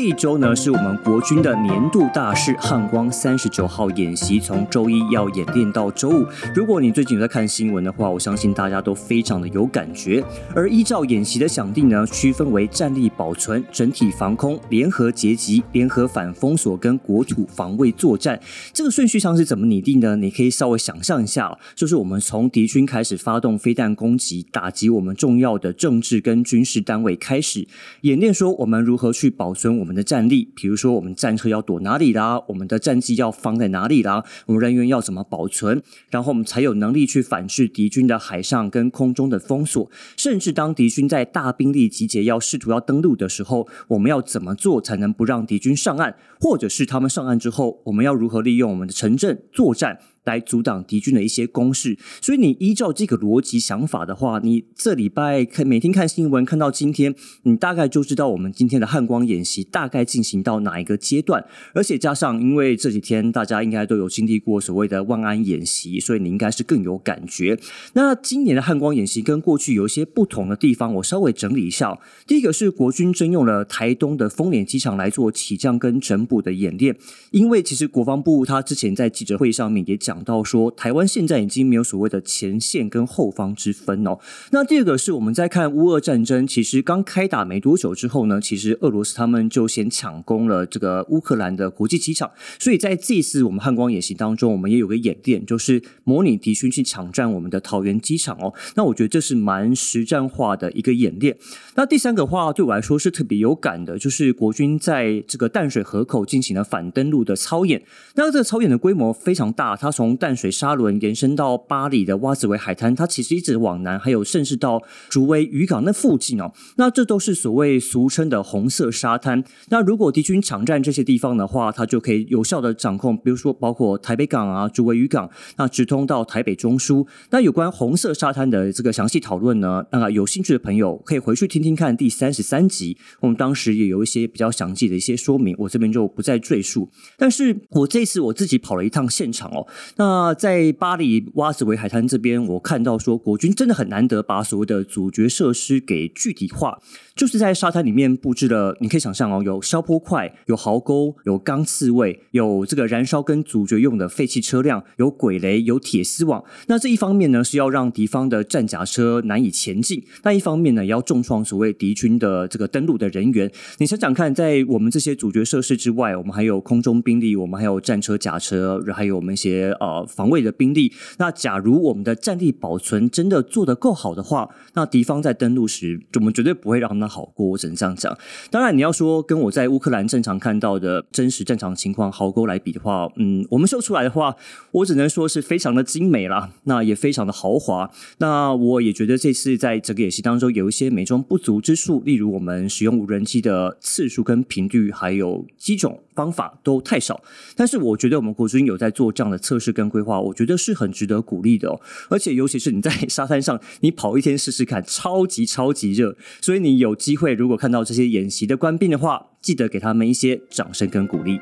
这一周呢，是我们国军的年度大事——汉光三十九号演习，从周一要演练到周五。如果你最近有在看新闻的话，我相信大家都非常的有感觉。而依照演习的想定呢，区分为战力保存、整体防空、联合截击、联合反封锁跟国土防卫作战。这个顺序上是怎么拟定的？你可以稍微想象一下，就是我们从敌军开始发动飞弹攻击，打击我们重要的政治跟军事单位开始演练，说我们如何去保存。我们我们的战力，比如说我们战车要躲哪里啦，我们的战机要放在哪里啦，我们人员要怎么保存，然后我们才有能力去反制敌军的海上跟空中的封锁，甚至当敌军在大兵力集结要试图要登陆的时候，我们要怎么做才能不让敌军上岸，或者是他们上岸之后，我们要如何利用我们的城镇作战。来阻挡敌军的一些攻势，所以你依照这个逻辑想法的话，你这礼拜看每天看新闻，看到今天，你大概就知道我们今天的汉光演习大概进行到哪一个阶段。而且加上，因为这几天大家应该都有经历过所谓的万安演习，所以你应该是更有感觉。那今年的汉光演习跟过去有一些不同的地方，我稍微整理一下。第一个是国军征用了台东的丰联机场来做起降跟整补的演练，因为其实国防部他之前在记者会上面也讲。讲到说，台湾现在已经没有所谓的前线跟后方之分哦。那第二个是我们在看乌俄战争，其实刚开打没多久之后呢，其实俄罗斯他们就先抢攻了这个乌克兰的国际机场。所以在这次我们汉光演习当中，我们也有个演练，就是模拟敌军去抢占我们的桃园机场哦。那我觉得这是蛮实战化的一个演练。那第三个话对我来说是特别有感的，就是国军在这个淡水河口进行了反登陆的操演。那这个操演的规模非常大，它从淡水沙轮延伸到巴黎的洼子维海滩，它其实一直往南，还有甚至到竹围渔港那附近哦。那这都是所谓俗称的红色沙滩。那如果敌军抢占这些地方的话，它就可以有效的掌控，比如说包括台北港啊、竹围渔港，那直通到台北中枢。那有关红色沙滩的这个详细讨论呢，那有兴趣的朋友可以回去听听看第三十三集，我们当时也有一些比较详细的一些说明，我这边就不再赘述。但是我这次我自己跑了一趟现场哦。那在巴黎瓦子维海滩这边，我看到说国军真的很难得把所谓的主角设施给具体化，就是在沙滩里面布置了，你可以想象哦，有消波块，有壕沟，有钢刺猬，有这个燃烧跟主角用的废弃车辆，有鬼雷，有铁丝网。那这一方面呢，是要让敌方的战甲车难以前进；那一方面呢，也要重创所谓敌军的这个登陆的人员。你想想看，在我们这些主角设施之外，我们还有空中兵力，我们还有战车、甲车，还有我们一些。呃，防卫的兵力。那假如我们的战力保存真的做得够好的话，那敌方在登陆时，我们绝对不会让他们好过。我只能这样讲。当然，你要说跟我在乌克兰正常看到的真实战场情况壕沟来比的话，嗯，我们秀出来的话，我只能说是非常的精美啦，那也非常的豪华。那我也觉得这次在整个演习当中有一些美中不足之处，例如我们使用无人机的次数跟频率，还有机种。方法都太少，但是我觉得我们国军有在做这样的测试跟规划，我觉得是很值得鼓励的哦。而且尤其是你在沙滩上，你跑一天试试看，超级超级热。所以你有机会如果看到这些演习的官兵的话，记得给他们一些掌声跟鼓励。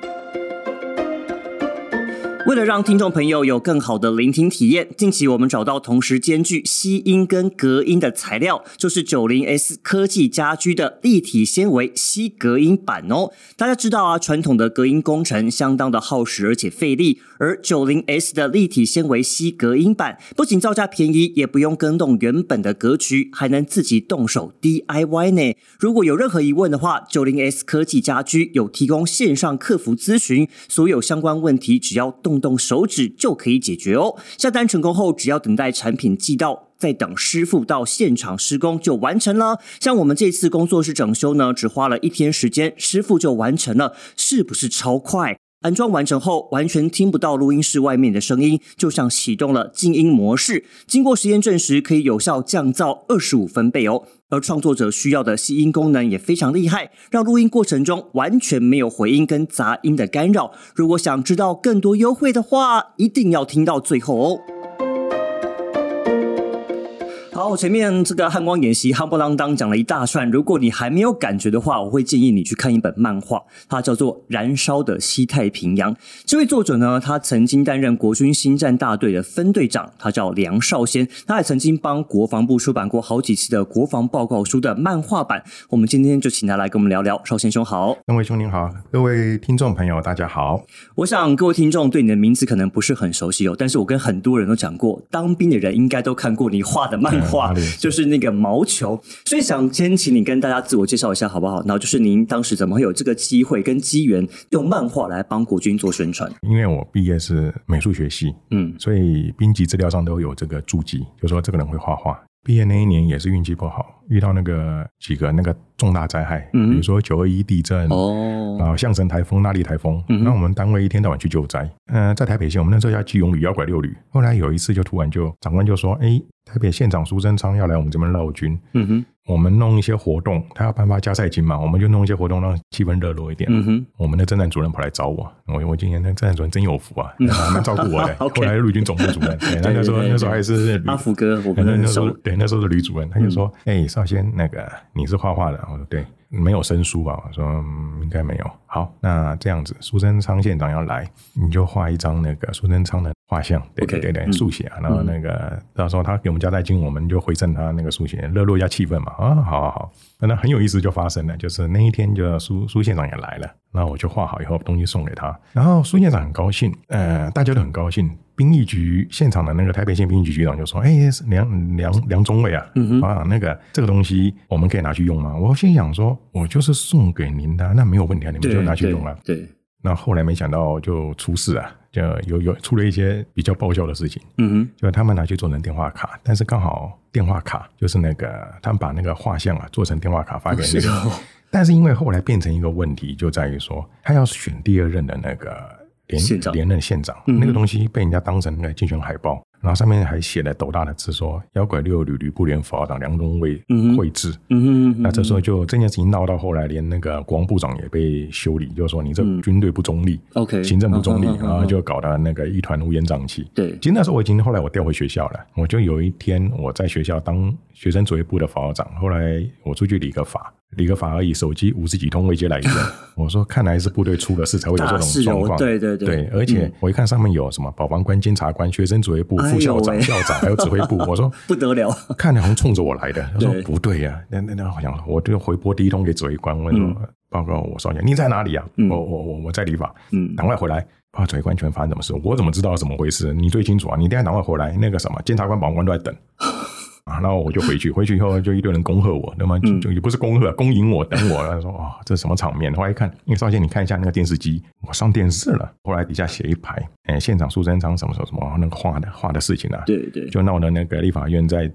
为了让听众朋友有更好的聆听体验，近期我们找到同时兼具吸音跟隔音的材料，就是九零 S 科技家居的立体纤维吸隔音板哦。大家知道啊，传统的隔音工程相当的耗时而且费力，而九零 S 的立体纤维吸隔音板不仅造价便宜，也不用更动原本的格局，还能自己动手 DIY 呢。如果有任何疑问的话，九零 S 科技家居有提供线上客服咨询，所有相关问题只要动。动手指就可以解决哦。下单成功后，只要等待产品寄到，再等师傅到现场施工就完成了。像我们这次工作室整修呢，只花了一天时间，师傅就完成了，是不是超快？安装完成后，完全听不到录音室外面的声音，就像启动了静音模式。经过实验证实，可以有效降噪二十五分贝哦。而创作者需要的吸音功能也非常厉害，让录音过程中完全没有回音跟杂音的干扰。如果想知道更多优惠的话，一定要听到最后哦。好，前面这个汉光演习夯不啷当讲了一大串，如果你还没有感觉的话，我会建议你去看一本漫画，它叫做《燃烧的西太平洋》。这位作者呢，他曾经担任国军星战大队的分队长，他叫梁少先，他也曾经帮国防部出版过好几次的国防报告书的漫画版。我们今天就请他来跟我们聊聊。少先兄好，各位兄您好，各位听众朋友大家好。我想各位听众对你的名字可能不是很熟悉哦，但是我跟很多人都讲过，当兵的人应该都看过你画的漫画，就是那个毛球。所以想先请你跟大家自我介绍一下好不好？然后就是您当时怎么会有这个机会跟机缘，用漫画来帮国军做宣传？因为我毕业是美术学系，嗯，所以兵籍资料上都有这个注记，就说这个人会画画。毕业那一年也是运气不好，遇到那个几个那个重大灾害，嗯比如说九二一地震，哦，然后象神台风、那莉台风，那我们单位一天到晚去救灾。嗯，在台北县，我们那时候叫基隆旅，要拐六旅。后来有一次就突然就长官就说：“哎。”台北县长苏贞昌要来我们这边绕军，嗯哼，我们弄一些活动，他要颁发加赛金嘛，我们就弄一些活动，让气氛热络一点。嗯哼，我们的政战主任跑来找我，我我今年那政战主任真有福啊，蛮照顾我的。后来陆军总部主任，那时候那时候还是阿福哥，我那时候对那时候是吕主任，他就说：“哎，少先，那个你是画画的？”我说：“对。”没有生疏吧？我说应该没有。好，那这样子，苏贞昌县长要来，你就画一张那个苏贞昌的画像，对对对对，速写啊。然后那个到时候他给我们交代金，我们就回赠他那个速写，热络一下气氛嘛。啊，好好好。那很有意思，就发生了，就是那一天，就苏苏县长也来了。那我就画好以后，东西送给他。然后苏县长很高兴，呃，大家都很高兴。兵役局现场的那个台北县兵役局局长就说：“哎，梁梁梁中尉啊，啊，那个这个东西我们可以拿去用吗？”我心想说：“我就是送给您的，那没有问题啊，你们就拿去用啊。”对。那后来没想到就出事啊，就有有出了一些比较爆笑的事情。嗯哼，就他们拿去做成电话卡，但是刚好电话卡就是那个他们把那个画像啊做成电话卡发给那个，但是因为后来变成一个问题，就在于说他要选第二任的那个。连连任县长，那个东西被人家当成那个竞选海报，然后上面还写了斗大的字说“妖怪六旅吕布连副长梁中尉绘制”。嗯那这时候就这件事情闹到后来，连那个国防部长也被修理，就是说你这军队不中立，OK，行政不中立，然后就搞得那个一团乌烟瘴气。对，其实那时候我已经后来我调回学校了，我就有一天我在学校当学生作业部的副长，后来我出去理个发。理个法而已，手机五十几通未接来电。我说，看来是部队出了事才会有这种状况。对对对，而且我一看上面有什么保防官、监察官、学生指挥部、副校长、校长，还有指挥部。我说不得了，看来好像冲着我来的。他说不对呀，那那那好像我就回拨第一通给指挥官，问说报告我少年，你在哪里啊？我我我我在理法，嗯，赶快回来。报指挥官全发生什么事？我怎么知道怎么回事？你最清楚啊！你等下赶快回来。那个什么监察官、保安官都在等。啊，然后我就回去，回去以后就一堆人恭贺我，那么就也不是恭贺，恭迎我，等我。他说：“哇，这是什么场面？”后来一看，因为少先，你看一下那个电视机，我上电视了。后来底下写一排，哎，现场苏贞昌什么什么什么那个画的画的事情啊，对对，就闹得那个立法院在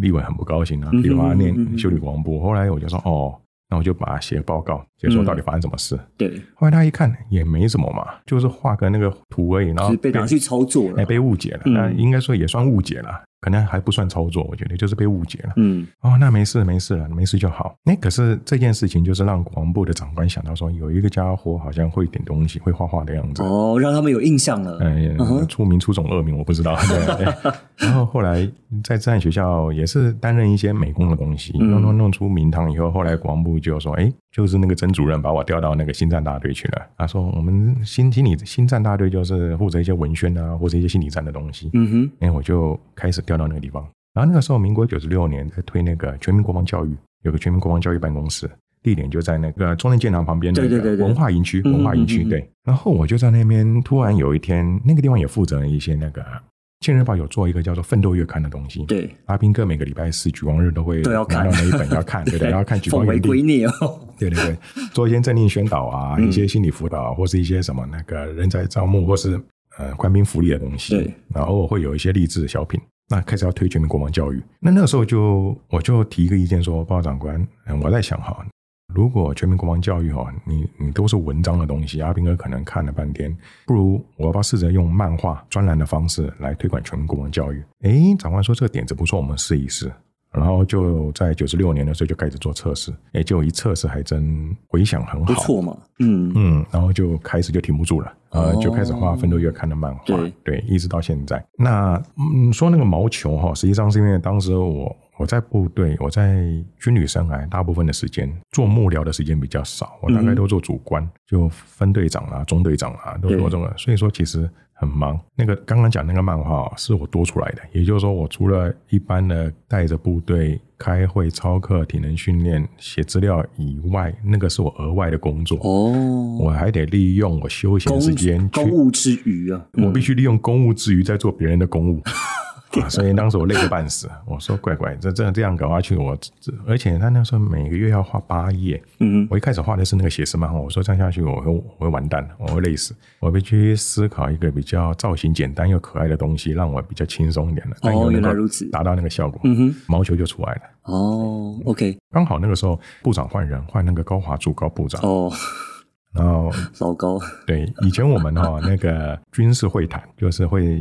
立委很不高兴啊，立法念修理国防部。后来我就说：“哦，那我就把它写报告，就说到底发生什么事。”对。后来他一看也没什么嘛，就是画个那个图而已，然后被拿去操作了，被误解了。那应该说也算误解了。可能还不算操作，我觉得就是被误解了。嗯，哦，那没事没事了，没事就好。那可是这件事情就是让国防部的长官想到说，有一个家伙好像会点东西，会画画的样子。哦，让他们有印象了。嗯，出名出种恶名，我不知道。然后后来在战学校也是担任一些美工的东西，弄弄弄出名堂以后，后来国防部就说，哎，就是那个曾主任把我调到那个新战大队去了。他说，我们新心理新战大队就是负责一些文宣啊，或者一些心理战的东西。嗯哼，哎，我就开始。调到那个地方，然后那个时候，民国九十六年在推那个全民国防教育，有个全民国防教育办公室，地点就在那个中正建堂旁边的文化营区。文化营区对，然后我就在那边，突然有一天，那个地方也负责一些那个《庆日报》有做一个叫做《奋斗月刊》的东西。对，阿兵哥每个礼拜四举光日都会拿到那一本要看，对不对？要看举光日历。对对对，做一些政令宣导啊，一些心理辅导，或是一些什么那个人才招募，或是呃官兵福利的东西。对，然后偶尔会有一些励志的小品。那开始要推全民国防教育，那那个时候就我就提一个意见说，报告长官，嗯，我在想哈，如果全民国防教育哈，你你都是文章的东西，阿兵哥可能看了半天，不如我要不要试着用漫画专栏的方式来推广全民国防教育？哎，长官说这个点子不错，我们试一试。然后就在九十六年的时候就开始做测试，哎，就一测试还真回响很好，不错嘛，嗯。嗯，然后就开始就停不住了，呃，就开始画奋斗月刊的漫画，对，一直到现在。那嗯，说那个毛球哈，实际上是因为当时我我在部队，我在军旅生涯大部分的时间做幕僚的时间比较少，我大概都做主官，就分队长啊、中队长啊，都做这个，所以说其实很忙。那个刚刚讲那个漫画哦是我多出来的，也就是说，我除了一般的带着部队开会、操课、体能训练、写资料以外，那个是我额外的工作。哦，我还得利用我休闲时间去公务之余啊，我必须利用公务之余在做别人的公务。啊，所以当时我累个半死。我说：“乖乖，这这这样搞下去，我这而且他那时候每个月要画八页。嗯我一开始画的是那个写实漫画，我说这样下去我会我会完蛋，我会累死。我必须思考一个比较造型简单又可爱的东西，让我比较轻松一点的，但又能够原来如此达到那个效果。嗯哼，毛球就出来了。哦，OK，刚好那个时候部长换人，换那个高华柱高部长，哦，然后老高，对，以前我们哈、那个军事会谈，就是会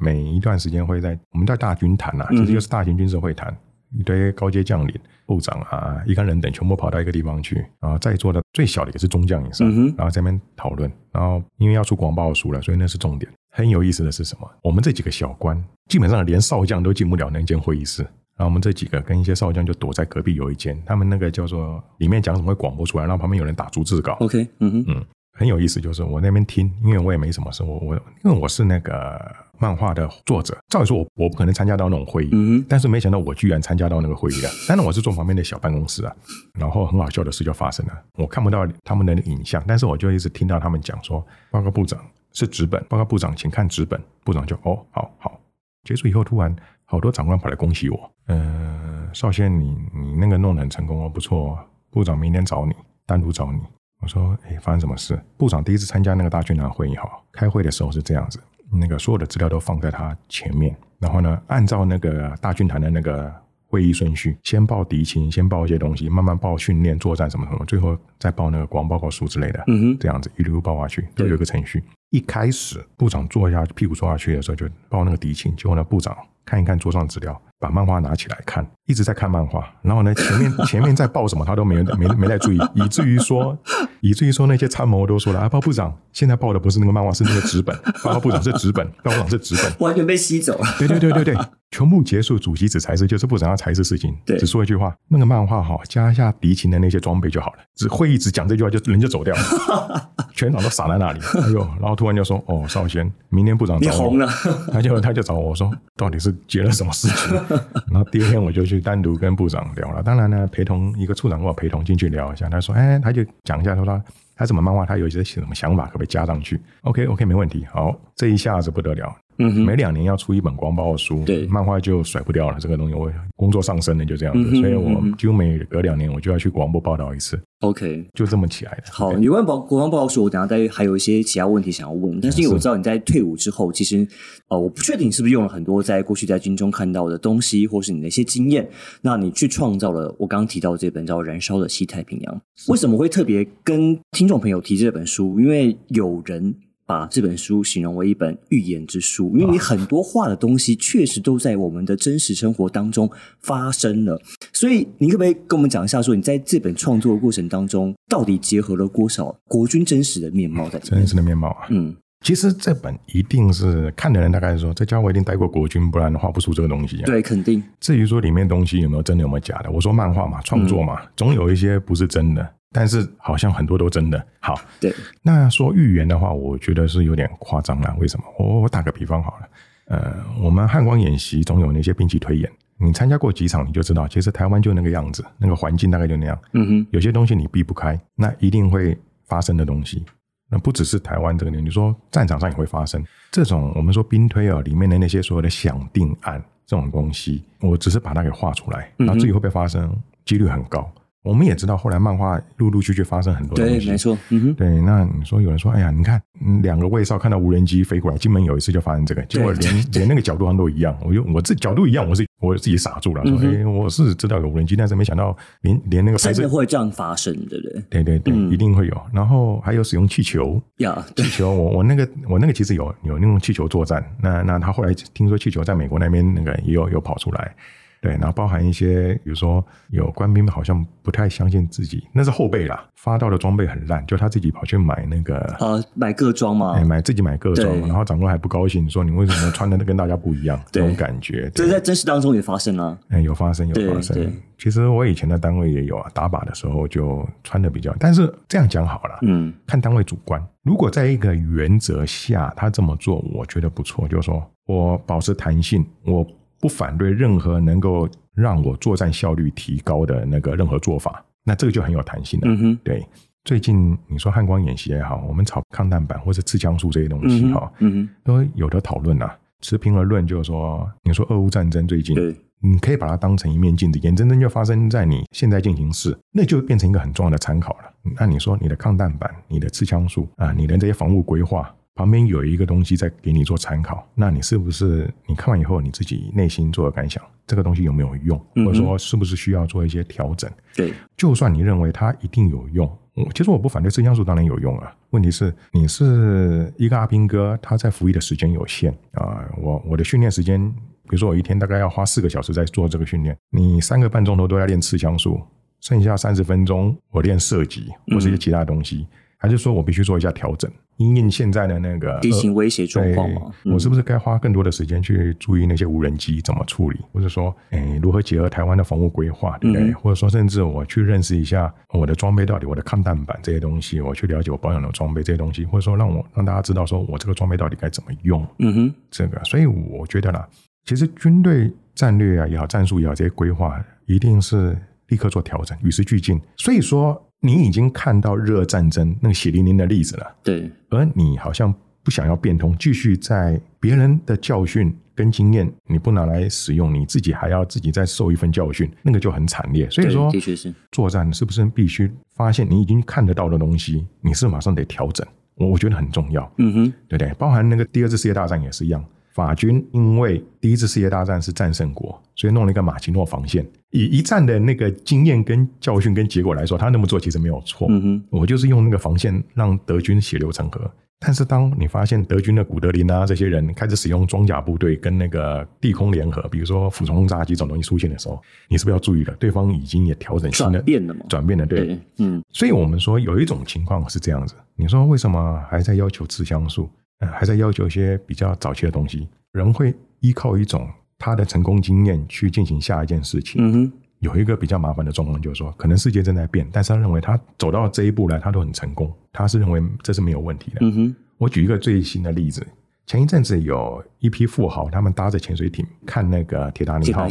每一段时间会在我们在大军谈呐、啊，嗯其实就是大型军事会谈，一堆高阶将领、部长啊、一干人等全部跑到一个地方去，然后在座的最小的也是中将以上，嗯然后在那边讨论，然后因为要出广报书了，所以那是重点。很有意思的是什么？我们这几个小官基本上连少将都进不了那间会议室。然后我们这几个跟一些少将就躲在隔壁有一间，他们那个叫做里面讲什么会广播出来，然后旁边有人打逐字稿。OK，嗯哼，嗯，很有意思，就是我那边听，因为我也没什么事，我我因为我是那个漫画的作者，照理说我我不可能参加到那种会议，但是没想到我居然参加到那个会议了。当然我是坐旁边的小办公室啊，然后很好笑的事就发生了，我看不到他们的影像，但是我就一直听到他们讲说，报告部长是纸本，报告部长请看纸本，部长就哦好好，结束以后突然好多长官跑来恭喜我，呃，少先你你那个弄得很成功哦，不错哦，部长明天找你，单独找你。我说，哎，发生什么事？部长第一次参加那个大军团会议哈，开会的时候是这样子，那个所有的资料都放在他前面，然后呢，按照那个大军团的那个会议顺序，先报敌情，先报一些东西，慢慢报训练、作战什么什么，最后再报那个国防报告书之类的，嗯哼，这样子一路报下去，都有一个程序。一开始部长坐下屁股坐下去的时候，就报那个敌情，结果呢，部长看一看桌上资料，把漫画拿起来看，一直在看漫画，然后呢，前面前面在报什么他都没没没在注意，以至于说，以至于说那些参谋都说了啊，报部长现在报的不是那个漫画，是那个纸本，报告部长是纸本，报告部长是纸本，完全被吸走了。对对对对对，全部结束，主席只裁示，就是部长要裁示事情，对只说一句话，那个漫画哈，加一下敌情的那些装备就好了。只会议只讲这句话，就人就走掉了，全场都傻在那里。哎呦，然后突然就说，哦，少先，明天部长找我，你红了，他就他就找我说，到底是结了什么事情？然后第二天我就去单独跟部长聊了。当然呢，陪同一个处长跟我陪同进去聊一下，他说，哎，他就讲一下他说他他什么漫画，他有一些什么想法，可不可以加上去？OK OK，没问题。好，这一下子不得了。嗯哼，每两年要出一本光报书，对漫画就甩不掉了。这个东西我工作上升了，就这样子，嗯哼所以我嗯哼几乎每隔两年我就要去广播报道一次，OK，就这么起来的。好，对有关报国防报告书，我等下再还有一些其他问题想要问，但是因为我知道你在退伍之后，其实呃，我不确定你是不是用了很多在过去在军中看到的东西，或是你的一些经验，那你去创造了我刚刚提到这本叫《燃烧的西太平洋》。为什么会特别跟听众朋友提这本书？因为有人。把这本书形容为一本预言之书，因为你很多画的东西确实都在我们的真实生活当中发生了，所以你可不可以跟我们讲一下，说你在这本创作的过程当中，到底结合了多少国军真实的面貌在真？实的面貌啊。嗯，其实这本一定是看的人大概是说，在家我一定待过国军，不然画不出这个东西、啊。对，肯定，至于说里面东西有没有真的，有没有假的，我说漫画嘛，创作嘛，总有一些不是真的，但是好像很多都真的。好，对，那说预言的话，我觉得是有点夸张了。为什么？我我打个比方好了，呃，我们汉光演习总有那些兵器推演，你参加过几场，你就知道，其实台湾就那个样子，那个环境大概就那样。嗯哼，有些东西你避不开，那一定会发生的东西。那不只是台湾这个点，你说战场上也会发生这种我们说兵推啊里面的那些所有的想定案这种东西，我只是把它给画出来，嗯哼然后至于会不会发生，几率很高。我们也知道，后来漫画陆陆续续发生很多东对，没错，嗯哼，对，那你说有人说，哎呀，你看嗯两个卫少看到无人机飞过来，金门有一次就发生这个，结果连 连那个角度上都一样。我就我这角度一样，我是我自己傻住了，说，嗯哼哎，我是知道有无人机，但是没想到连连那个拍摄，会这样发生，对不对？对对对，嗯一定会有。然后还有使用气球，呀，气，球，我我那个我那个其实有有那种气球作战，那那他后来听说气球在美国那边那个也有有跑出来。对，然后包含一些，比如说有官兵好像不太相信自己，那是后辈啦，发到的装备很烂，就他自己跑去买那个呃，买各装嘛哎，，买自己买各装，然后长官还不高兴，说你为什么穿的跟大家不一样？这种感觉，这在真实当中也发生了。哎，有发生，有发生。其实我以前的单位也有啊，打靶的时候就穿的比较，但是这样讲好了，嗯看单位主观。如果在一个原则下他这么做，我觉得不错，就是说我保持弹性，我不反对任何能够让我作战效率提高的那个任何做法，那这个就很有弹性了。嗯哼，对，最近你说汉光演习也好，我们炒抗弹板或者刺枪术这些东西嗯哈、哼，嗯都有的讨论啊。持平而论，就是说，你说俄乌战争最近你可以把它当成一面镜子，眼睁睁就发生在你现在进行式，那就变成一个很重要的参考了。那你说你的抗弹板、你的刺枪术啊、你的这些防务规划旁边有一个东西在给你做参考，那你是不是你看完以后你自己内心做的感想，这个东西有没有用，或者说是不是需要做一些调整？对，就算你认为它一定有用，嗯其实我不反对刺枪术，当然有用啊。问题是你是一个阿兵哥，他在服役的时间有限啊、我我的训练时间，比如说我一天大概要花四个小时在做这个训练，你三个半钟头都要练刺枪术，剩下三十分钟我练射击或是一些其他东西，还是说我必须做一下调整，因应现在的那个地形威胁状对况嘛，嗯我是不是该花更多的时间去注意那些无人机怎么处理，或者说，诶，如何结合台湾的防务规划，对不对？嗯或者说，甚至我去认识一下我的装备到底，我的抗弹板这些东西，我去了解我保养的装备这些东西，或者说让我让大家知道说我这个装备到底该怎么用。嗯哼，这个，所以我觉得啦，其实军队战略啊也好，战术也好，这些规划一定是立刻做调整，与时俱进。所以说，你已经看到热战争那个血淋淋的例子了。对，而你好像不想要变通，继续在别人的教训跟经验你不拿来使用，你自己还要自己再受一份教训，那个就很惨烈。所以说，的确是，作战是不是必须发现你已经看得到的东西，你是马上得调整？我我觉得很重要，嗯哼，对不对？包含那个第二次世界大战也是一样。法军因为第一次世界大战是战胜国，所以弄了一个马奇诺防线。以一战的那个经验、跟教训、跟结果来说，他那么做其实没有错。嗯哼，我就是用那个防线让德军血流成河。但是当你发现德军的古德林啊这些人开始使用装甲部队跟那个地空联合，比如说俯冲轰炸机这种东西出现的时候，你是不是要注意了？对方已经也调整新的转变了嘛，转变了，对。嗯所以我们说有一种情况是这样子，你说为什么还在要求刺枪术，呃，还在要求一些比较早期的东西？人会依靠一种他的成功经验去进行下一件事情。嗯哼，有一个比较麻烦的状况，就是说，可能世界正在变，但是他认为他走到这一步来，他都很成功，他是认为这是没有问题的。嗯哼，我举一个最新的例子，前一阵子有一批富豪，他们搭着潜水艇看那个铁达尼号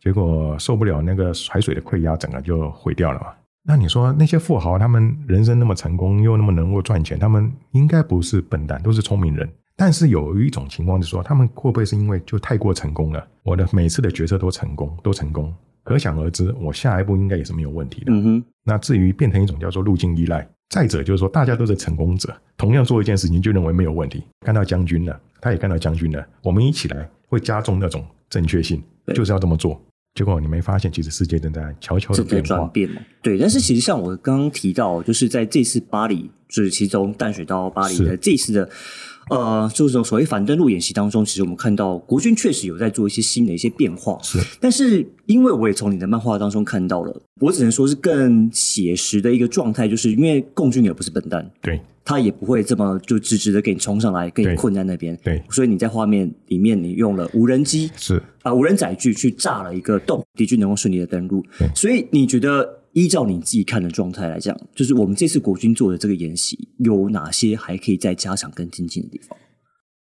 结果受不了那个海水的溃压，整个就毁掉了嘛。那你说那些富豪，他们人生那么成功，又那么能够赚钱，他们应该不是笨蛋，都是聪明人。但是有一种情况是说，他们会不会是因为就太过成功了？我的每次的决策都成功，都成功，可想而知，我下一步应该也是没有问题的。嗯哼，那至于变成一种叫做路径依赖，再者就是说，大家都是成功者，同样做一件事情就认为没有问题。看到将军了，他也看到将军了，我们一起来会加重那种正确性，就是要这么做。结果你没发现，其实世界正在悄悄的在变化。转变嘛，对。但是其实像我刚刚提到，就是在这次巴黎，就是其中淡水到巴黎的这次的。呃，就是所谓反登陆演习当中，其实我们看到国军确实有在做一些新的一些变化，是但是因为我也从你的漫画当中看到了，我只能说是更写实的一个状态，就是因为共军也不是笨蛋，对他也不会这么就直直的给你冲上来，给你困在那边。对所以你在画面里面，你用了无人机是啊、无人载具去炸了一个洞，敌军能够顺利的登陆对。所以你觉得，依照你自己看的状态来讲，就是我们这次国军做的这个演习，有哪些还可以再加强跟精进的地方？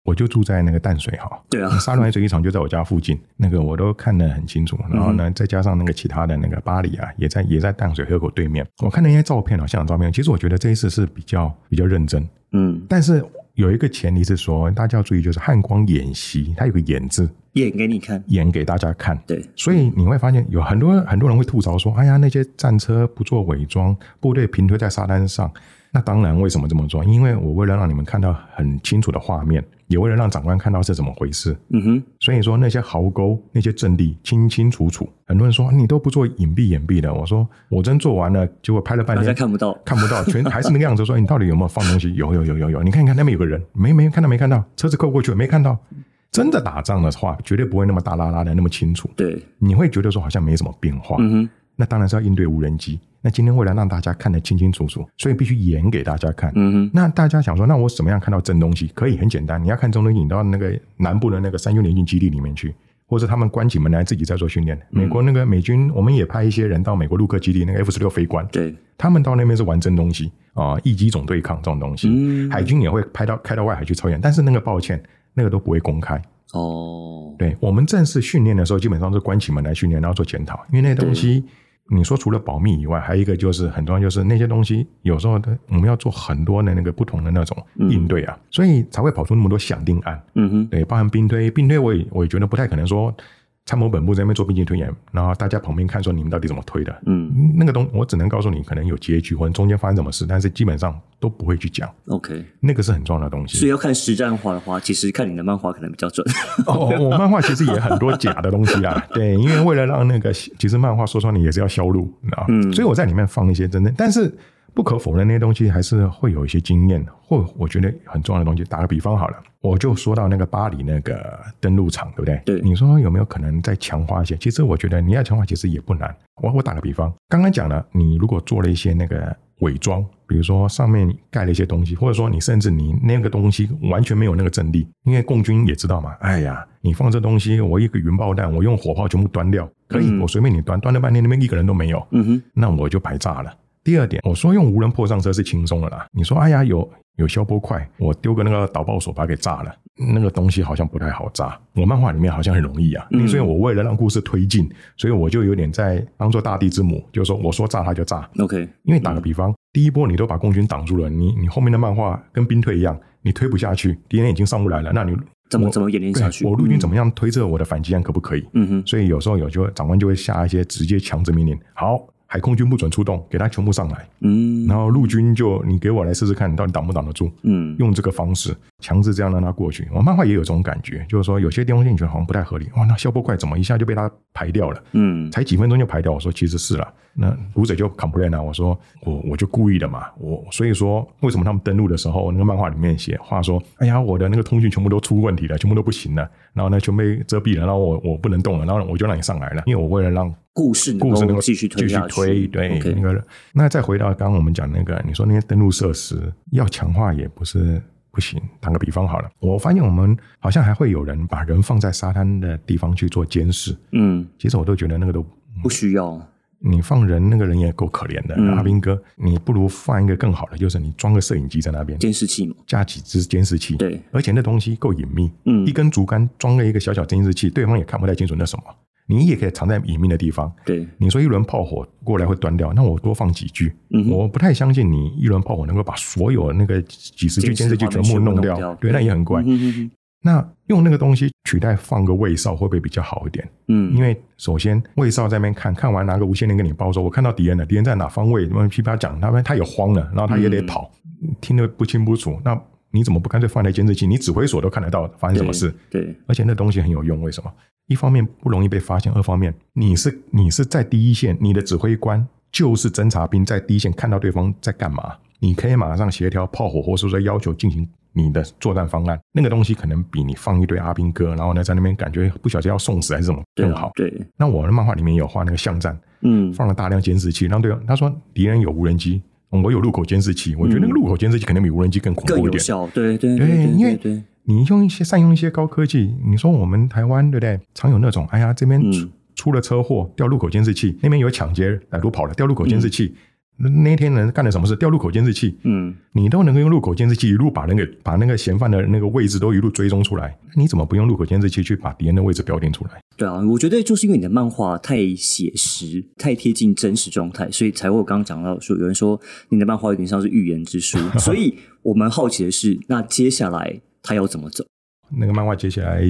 我就住在那个淡水哈，对啊，沙仑水浴场就在我家附近，那个我都看得很清楚。然后呢，再加上那个其他的那个巴黎啊，也在也在淡水河口对面。我看那些照片啊，现场照片，其实我觉得这一次是比较比较认真。嗯，但是有一个前提是说，大家要注意，就是汉光演习，它有个演字，演给你看。演给大家看。对，所以你会发现有很多很多人会吐槽说：“哎呀，那些战车不做伪装，部队平推在沙滩上。”那当然，为什么这么做？因为我为了让你们看到很清楚的画面，也为了让长官看到是怎么回事。嗯哼，所以说那些壕沟、那些阵地清清楚楚。很多人说你都不做隐蔽掩蔽的，我说我真做完了，结果拍了半天看不到。看不到，全还是那个样子。说你到底有没有放东西？有有有有有，你看一看那边有个人，没没看到没看到，车子扣过去了没看到。真的打仗的话，绝对不会那么大拉拉的那么清楚。对，你会觉得说好像没什么变化。嗯哼，那当然是要应对无人机。那今天为了让大家看得清清楚楚，所以必须演给大家看。嗯哼，那大家想说，那我怎么样看到真东西？可以很简单，你要看真东西，你到那个南部的那个三军联军基地里面去，或者他们关起门来自己在做训练。美国那个美军，我们也派一些人到美国陆克基地，那个 F 十六飞官，对，他们到那边是玩真东西啊，一机总对抗这种东西。嗯海军也会派到开到外海去操演，但是那个抱歉，那个都不会公开。哦，对我们正式训练的时候，基本上是关起门来训练，然后做检讨，因为那东西。你说除了保密以外，还有一个就是很重要，就是那些东西有时候的我们要做很多的那个不同的那种应对啊，所以才会跑出那么多响定案。嗯哼，对，包含兵推，兵推我也我也觉得不太可能说参谋本部在那边做兵进推演，然后大家旁边看说你们到底怎么推的。嗯那个东我只能告诉你可能有结局或者中间发生什么事，但是基本上都不会去讲，，OK。那个是很重要的东西。所以要看实战化的话，其实看你的漫画可能比较准。哦，我 漫画其实也很多假的东西啊，对，因为为了让那个其实漫画说穿你也是要销路啊，嗯所以我在里面放一些真的，但是不可否认那些东西还是会有一些经验，或我觉得很重要的东西。打个比方好了，我就说到那个巴黎那个登陆场，对不对？对你说有没有可能再强化一些？其实我觉得你要强化其实也不难。我我打个比方，刚刚讲了，你如果做了一些那个伪装，比如说上面盖了一些东西，或者说你甚至你那个东西完全没有那个阵地，因为共军也知道嘛，哎呀，你放这东西，我一个云爆弹，我用火炮全部端掉，可以，嗯我随便你端，端了半天那边一个人都没有，嗯哼，那我就白炸了。第二点，我说用无人破上车是轻松的啦。你说，哎呀，有有消波块，我丢个那个导爆索把它给炸了，那个东西好像不太好炸。我漫画里面好像很容易啊，嗯所以我为了让故事推进，所以我就有点在当做大地之母，就是说我说炸它就炸。OK，因为打个比方，第一波你都把共军挡住了，你你后面的漫画跟兵退一样，你推不下去，敌人已经上不来了，那你怎么怎么演练下去？我陆军怎么样推测我的反击案可不可以？嗯哼，所以有时候有就会长官就会下一些直接强制命令，好，海空军不准出动，给他全部上来，嗯然后陆军就你给我来试试看，你到底挡不挡得住？嗯用这个方式强制这样让他过去。我漫画也有这种感觉，就是说有些地方性觉得好像不太合理，哇，那消波块怎么一下就被他排掉了？嗯才几分钟就排掉。我说其实是了，那读者就 complain 啊，我说我我就故意的嘛，我所以说为什么他们登录的时候，那个漫画里面写话说，哎呀，我的那个通讯全部都出问题了，全部都不行了，然后呢全被遮蔽了，然后我我不能动了，然后我就让你上来了，因为我为了让故事能故事能够够继续推继续，推，对那个。那再回到刚刚我们讲那个，你说那些登录设施要强化也不是不行。打个比方好了，我发现我们好像还会有人把人放在沙滩的地方去做监视，嗯，其实我都觉得那个都。不需要，你放人，那个人也够可怜的。嗯阿兵哥，你不如放一个更好的，就是你装个摄影机在那边，监视器嘛，加几只监视器。对，而且那东西够隐秘，嗯一根竹竿装了一个小小监视器，对方也看不太清楚那什么。你也可以藏在隐秘的地方。对，你说一轮炮火过来会断掉，那我多放几句。嗯我不太相信你一轮炮火能够把所有那个几十具监视器全部弄掉，对，那也很怪。嗯哼哼哼那用那个东西取代放个卫哨会不会比较好一点？嗯，因为首先卫哨在那边看看完拿个无线电跟你报说，我看到敌人了，敌人在哪方位？那么噼啪讲，他们他也慌了，然后他也得跑，听得不清不楚。那你怎么不干脆放台监视器？你指挥所都看得到发生什么事？对，而且那东西很有用，为什么？一方面不容易被发现，二方面你是你是在第一线，你的指挥官就是侦察兵，在第一线看到对方在干嘛，你可以马上协调炮火，或是说要求进行你的作战方案。那个东西可能比你放一堆阿兵哥，然后呢在那边感觉不小心要送死还是什么更好。对，那我的漫画里面有画那个巷战，嗯，放了大量监视器，让对方他说敌人有无人机，我有路口监视器，我觉得那个路口监视器肯定比无人机更恐怖一点。有效，对对对对因为，你用一些善用一些高科技，你说我们台湾对不对？常有那种，哎呀，这边出、嗯出了车祸，掉路口监视器，那边有抢劫，歹徒跑了，掉路口监视器。那那天人干了什么事？掉路口监视器，嗯，你都能够用路口监视器一路把那个把那个嫌犯的那个位置都一路追踪出来，你怎么不用路口监视器去把敌人的位置标定出来？对啊，我觉得就是因为你的漫画太写实、太贴近真实状态，所以才会我刚刚讲到说，有人说你的漫画有点像是预言之书，所以我们好奇的是，那接下来他要怎么走？那个漫画接下来，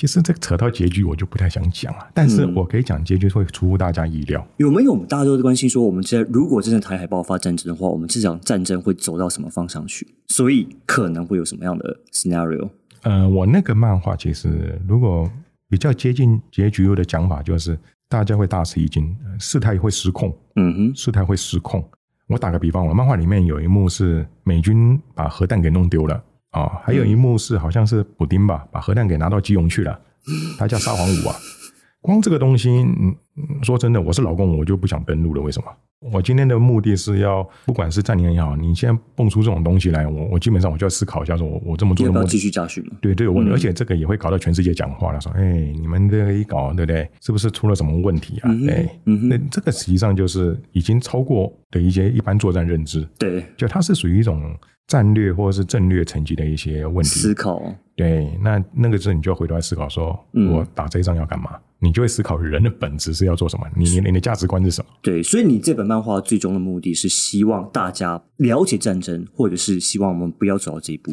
其实这个扯到结局我就不太想讲了，但是嗯我可以讲结局会出乎大家意料。有没有我们大家都在关心说，我们现在如果真的台海爆发战争的话，我们这场战争会走到什么方向去？所以可能会有什么样的 scenario？呃，我那个漫画其实如果比较接近结局的讲法，就是大家会大吃一惊，呃事态会失控，嗯哼，事态会失控。我打个比方，我漫画里面有一幕是美军把核弹给弄丢了，哦，还有一幕是好像是补丁吧，把核弹给拿到基隆去了，他叫沙皇五啊。光这个东西，嗯，说真的，我是老公，我就不想登录了。为什么？我今天的目的是要，不管是战年也好，你现在蹦出这种东西来，我我基本上我就要思考一下，说我我这么做的目的继续加训对？对，都有问题，而且这个也会搞到全世界讲话了，说，哎，你们这个一搞，对不对？是不是出了什么问题啊？哎，那这个实际上就是已经超过的一些一般作战认知。对，就它是属于一种。战略或者是战略层级的一些问题思考，对，那那个时候你就要回头来思考，说我打这一仗要干嘛？你就会思考人的本质是要做什么？你你你的价值观是什么？对，所以你这本漫画最终的目的是希望大家了解战争，或者是希望我们不要走到这一步。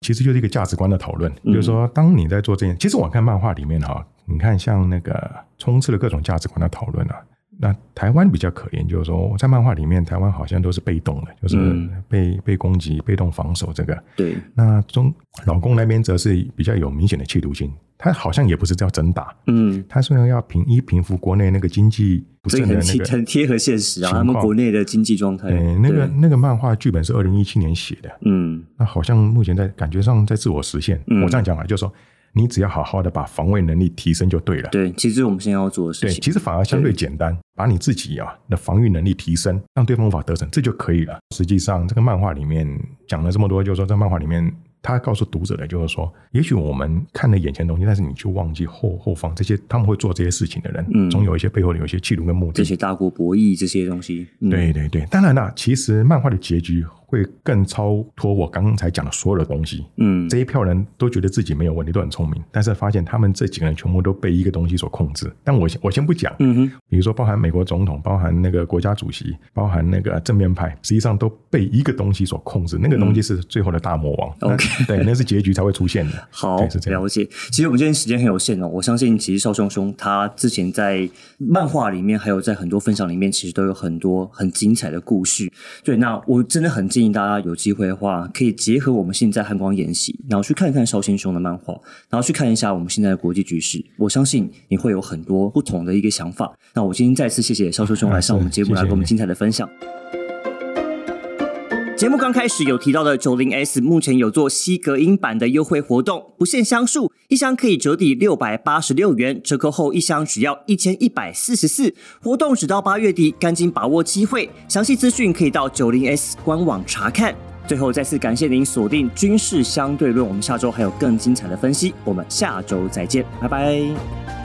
其实就是一个价值观的讨论，就是说，当你在做这件，其实我看漫画里面哈，你看像那个充斥了各种价值观的讨论啊。那台湾比较可怜，就是说在漫画里面，台湾好像都是被动的，就是被被攻击、被动防守这个。对。那中老公那边则是比较有明显的企图心，他好像也不是叫真打，嗯，他虽然要平一平复国内那个经济不正的那个，很贴合现实啊，他们国内的经济状态。嗯，那个那个漫画剧本是二零一七年写的，嗯，那好像目前在感觉上在自我实现。我这样讲啊，就是说。你只要好好的把防卫能力提升就对了。对，其实我们现在要做的事情，对，其实反而相对简单，把你自己啊的防御能力提升，让对方无法得逞，这就可以了。实际上，这个漫画里面讲了这么多，就是说，在漫画里面。他告诉读者的，就是说，也许我们看了眼前东西，但是你却忘记后后方这些他们会做这些事情的人，嗯，总有一些背后的有一些企图跟目的。这些大国博弈这些东西，对对对。当然了，其实漫画的结局会更超脱我刚才讲的所有的东西。嗯，这一票人都觉得自己没有问题，都很聪明，但是发现他们这几个人全部都被一个东西所控制。但我先我先不讲，嗯哼，比如说包含美国总统，包含那个国家主席，包含那个正面派，实际上都被一个东西所控制。那个东西是最后的大魔王。OK。对，那是结局才会出现的。好，了解。其实我们今天时间很有限哦，我相信其实邵兄兄他之前在漫画里面，还有在很多分享里面，其实都有很多很精彩的故事。对，那我真的很建议大家有机会的话，可以结合我们现在汉光演习，然后去看看邵先兄的漫画，然后去看一下我们现在的国际局势。我相信你会有很多不同的一个想法。那我今天再次谢谢邵兄来上我们节目，来给我们精彩的分享。节目刚开始有提到的九零 S，目前有做吸隔音版的优惠活动，不限箱数，一箱可以折抵六百八十六元，折扣后一箱只要一千一百四十四。活动只到八月底，赶紧把握机会。详细资讯可以到九零 S 官网查看。最后再次感谢您锁定军事相对论，我们下周还有更精彩的分析，我们下周再见，拜拜。